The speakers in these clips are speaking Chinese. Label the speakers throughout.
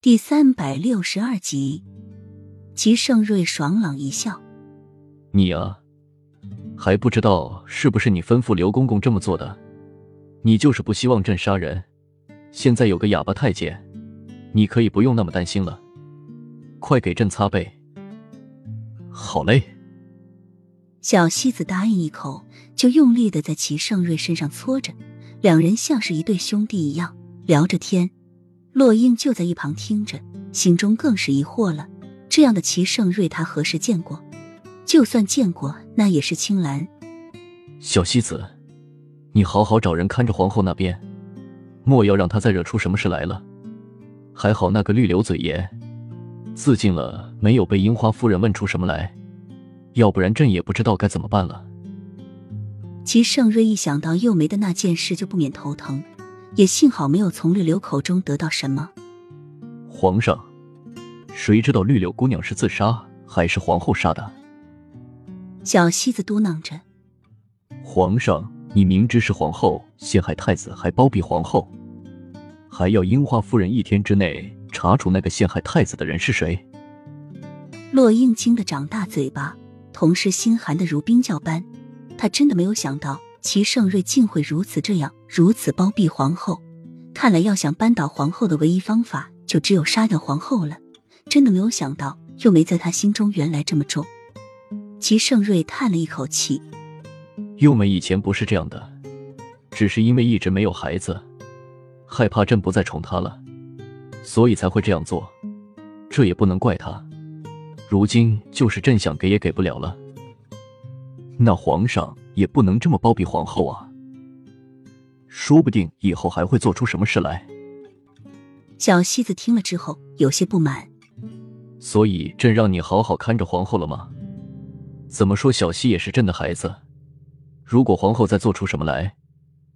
Speaker 1: 第三百六十二集，齐盛瑞爽朗一笑：“
Speaker 2: 你啊，还不知道是不是你吩咐刘公公这么做的？你就是不希望朕杀人。现在有个哑巴太监，你可以不用那么担心了。快给朕擦背。”好嘞。
Speaker 1: 小西子答应一口，就用力的在齐盛瑞身上搓着，两人像是一对兄弟一样聊着天。洛英就在一旁听着，心中更是疑惑了。这样的齐盛瑞，他何时见过？就算见过，那也是青兰。
Speaker 2: 小西子，你好好找人看着皇后那边，莫要让她再惹出什么事来了。还好那个绿柳嘴爷自尽了，没有被樱花夫人问出什么来，要不然朕也不知道该怎么办了。
Speaker 1: 齐盛瑞一想到幼梅的那件事，就不免头疼。也幸好没有从绿柳口中得到什么。
Speaker 2: 皇上，谁知道绿柳姑娘是自杀还是皇后杀的？
Speaker 1: 小西子嘟囔着。
Speaker 2: 皇上，你明知是皇后陷害太子，还包庇皇后，还要樱花夫人一天之内查处那个陷害太子的人是谁？
Speaker 1: 洛英惊得长大嘴巴，同时心寒的如冰窖般。他真的没有想到。齐盛瑞竟会如此这样，如此包庇皇后。看来要想扳倒皇后的唯一方法，就只有杀掉皇后了。真的没有想到，又没在他心中原来这么重。齐盛瑞叹了一口气：“
Speaker 2: 幼梅以前不是这样的，只是因为一直没有孩子，害怕朕不再宠她了，所以才会这样做。这也不能怪她。如今就是朕想给也给不了了。那皇上……”也不能这么包庇皇后啊！说不定以后还会做出什么事来。
Speaker 1: 小西子听了之后有些不满，
Speaker 2: 所以朕让你好好看着皇后了吗？怎么说，小西也是朕的孩子。如果皇后再做出什么来，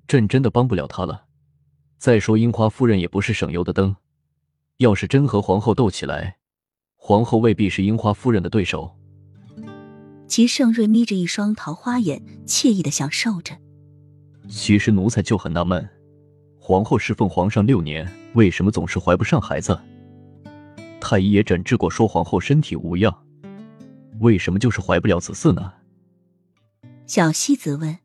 Speaker 2: 朕真的帮不了她了。再说樱花夫人也不是省油的灯，要是真和皇后斗起来，皇后未必是樱花夫人的对手。
Speaker 1: 齐盛瑞眯着一双桃花眼，惬意的享受着。
Speaker 2: 其实奴才就很纳闷，皇后侍奉皇上六年，为什么总是怀不上孩子？太医也诊治过，说皇后身体无恙，为什么就是怀不了子嗣呢？
Speaker 1: 小西子问。